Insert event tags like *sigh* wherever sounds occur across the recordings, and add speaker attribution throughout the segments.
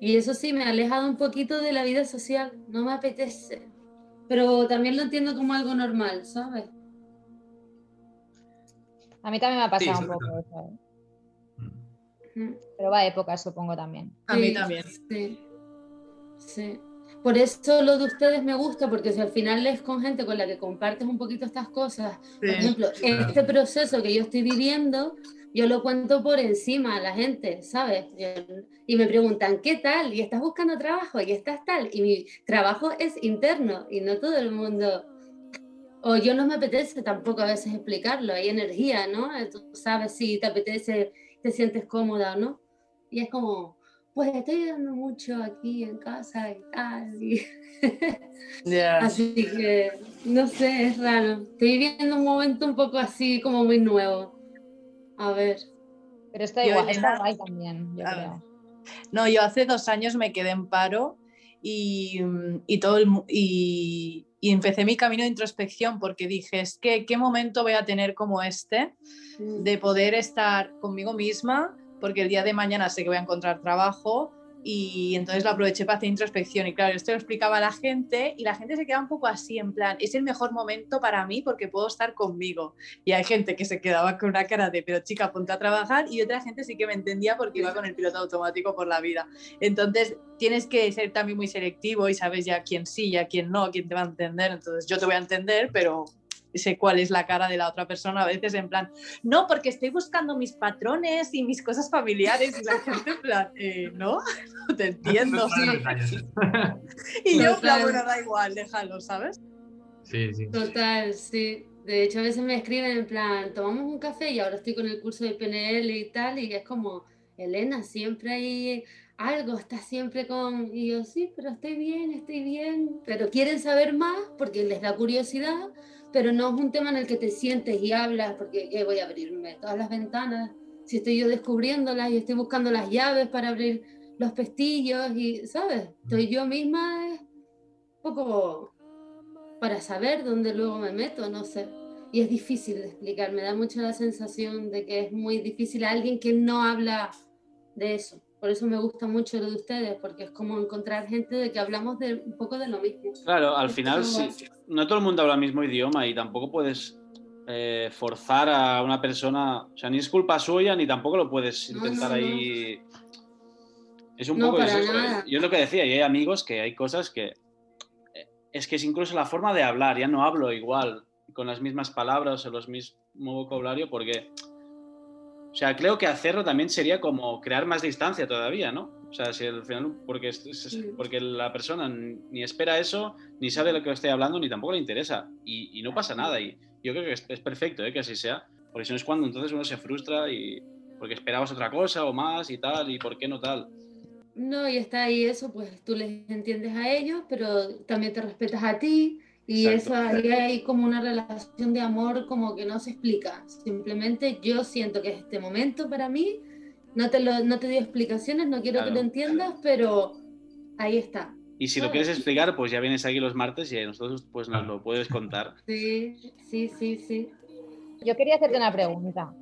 Speaker 1: Y eso sí, me ha alejado un poquito de la vida social, no me apetece. Pero también lo entiendo como algo normal, ¿sabes?
Speaker 2: A mí también me ha pasado un poco eso. ¿eh? Mm. Pero va a épocas, supongo también.
Speaker 3: A mí también.
Speaker 1: Sí. Sí. Por eso lo de ustedes me gusta, porque si al final es con gente con la que compartes un poquito estas cosas, por ejemplo, este proceso que yo estoy viviendo, yo lo cuento por encima a la gente, ¿sabes? Y me preguntan, ¿qué tal? ¿Y estás buscando trabajo? ¿Y estás tal? Y mi trabajo es interno y no todo el mundo... O yo no me apetece tampoco a veces explicarlo, hay energía, ¿no? Tú sabes si te apetece, te sientes cómoda o no. Y es como, pues estoy dando mucho aquí en casa y tal. Y *laughs* Así que, no sé, es raro. Estoy viviendo un momento un poco así como muy nuevo. A ver.
Speaker 2: Pero está igual, está guay también, yo creo.
Speaker 3: No, yo hace dos años me quedé en paro y, y todo el, y, y, empecé mi camino de introspección porque dije, es que qué momento voy a tener como este mm. de poder estar conmigo misma porque el día de mañana sé que voy a encontrar trabajo y entonces lo aproveché para hacer introspección. Y claro, esto lo explicaba a la gente y la gente se queda un poco así en plan, es el mejor momento para mí porque puedo estar conmigo y hay gente que se quedaba con una cara de pero chica, ponte a trabajar y otra gente sí que me entendía porque iba con el piloto automático por la vida. Entonces tienes que ser también muy selectivo y sabes ya quién sí, ya quién no, quién te va a entender, entonces yo te voy a entender, pero sé cuál es la cara de la otra persona a veces en plan, no, porque estoy buscando mis patrones y mis cosas familiares y la gente en plan, eh, no, *laughs* no te entiendo. *laughs* y yo, la bueno, da igual, déjalo, ¿sabes?
Speaker 4: Sí, sí.
Speaker 1: Total, sí. De hecho, a veces me escriben en plan, tomamos un café y ahora estoy con el curso de PNL y tal, y es como, Elena, siempre hay algo, estás siempre con... Y yo, sí, pero estoy bien, estoy bien, pero quieren saber más porque les da curiosidad pero no es un tema en el que te sientes y hablas, porque ¿qué voy a abrirme todas las ventanas, si estoy yo descubriéndolas y estoy buscando las llaves para abrir los pestillos y, ¿sabes? Estoy yo misma es un poco para saber dónde luego me meto, no sé. Y es difícil de explicar, me da mucho la sensación de que es muy difícil a alguien que no habla de eso. Por eso me gusta mucho lo de ustedes, porque es como encontrar gente de que hablamos de un poco de lo mismo.
Speaker 4: Claro, al final sí, no todo el mundo habla el mismo idioma y tampoco puedes eh, forzar a una persona, o sea, ni es culpa suya ni tampoco lo puedes intentar ahí. Es un poco eso. Yo lo que decía, y hay amigos que hay cosas que eh, es que es incluso la forma de hablar, ya no hablo igual con las mismas palabras o los mismo vocabulario porque o sea, creo que hacerlo también sería como crear más distancia todavía, ¿no? O sea, si al final, porque, porque la persona ni espera eso, ni sabe de lo que estoy hablando, ni tampoco le interesa. Y, no pasa nada. Y yo creo que es, perfecto ¿eh? que así sea. Porque si no es cuando entonces uno se frustra y porque esperabas otra cosa o más y tal, y por qué no tal.
Speaker 1: No, y está ahí eso, pues tú les entiendes a ellos, pero también te respetas a ti y eso ahí hay como una relación de amor como que no se explica. Simplemente yo siento que es este momento para mí. No te, lo, no te doy explicaciones, no quiero que lo entiendas, pero ahí está.
Speaker 4: Y si lo quieres explicar, pues ya vienes aquí los martes y nosotros pues nos lo puedes contar. *laughs*
Speaker 1: Sí, sí, sí, sí.
Speaker 2: Yo quería hacerte una pregunta,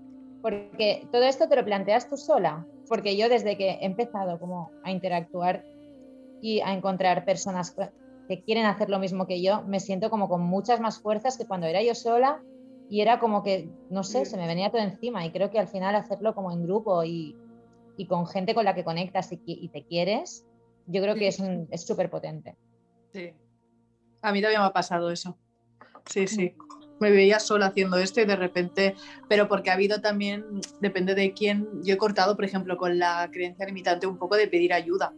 Speaker 2: porque todo esto te lo planteas tú sola, porque yo desde que he empezado como a interactuar y a encontrar personas que quieren hacer lo mismo que yo, me siento como con muchas más fuerzas que cuando era yo sola y era como que, no sé, se me venía todo encima y creo que al final hacerlo como en grupo y, con gente con la que conectas y, te quieres, yo creo que es súper potente.
Speaker 3: Sí, a mí también me ha pasado eso. Sí, sí me veía sola haciendo esto y de repente, pero porque ha habido también, depende de quién, yo he cortado, por ejemplo, con la creencia limitante un poco de pedir ayuda.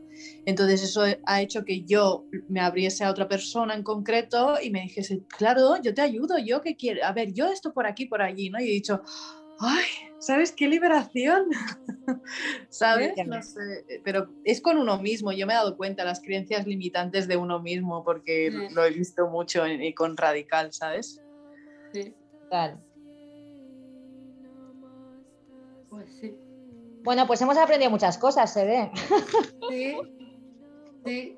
Speaker 3: Entonces eso ha hecho que yo me abriese a otra persona en concreto y me dijese, claro, yo te ayudo, yo qué quiero, a ver, yo esto por aquí, por allí, ¿no? Y he dicho, ay, ¿sabes qué liberación? *laughs* ¿Sabes? No sé, pero es con uno mismo, yo me he dado cuenta, las creencias limitantes de uno mismo, porque lo he visto mucho y con Radical, ¿sabes?
Speaker 1: Sí.
Speaker 2: Pues sí. Bueno, pues hemos aprendido muchas cosas, se ve.
Speaker 1: Sí. Sí.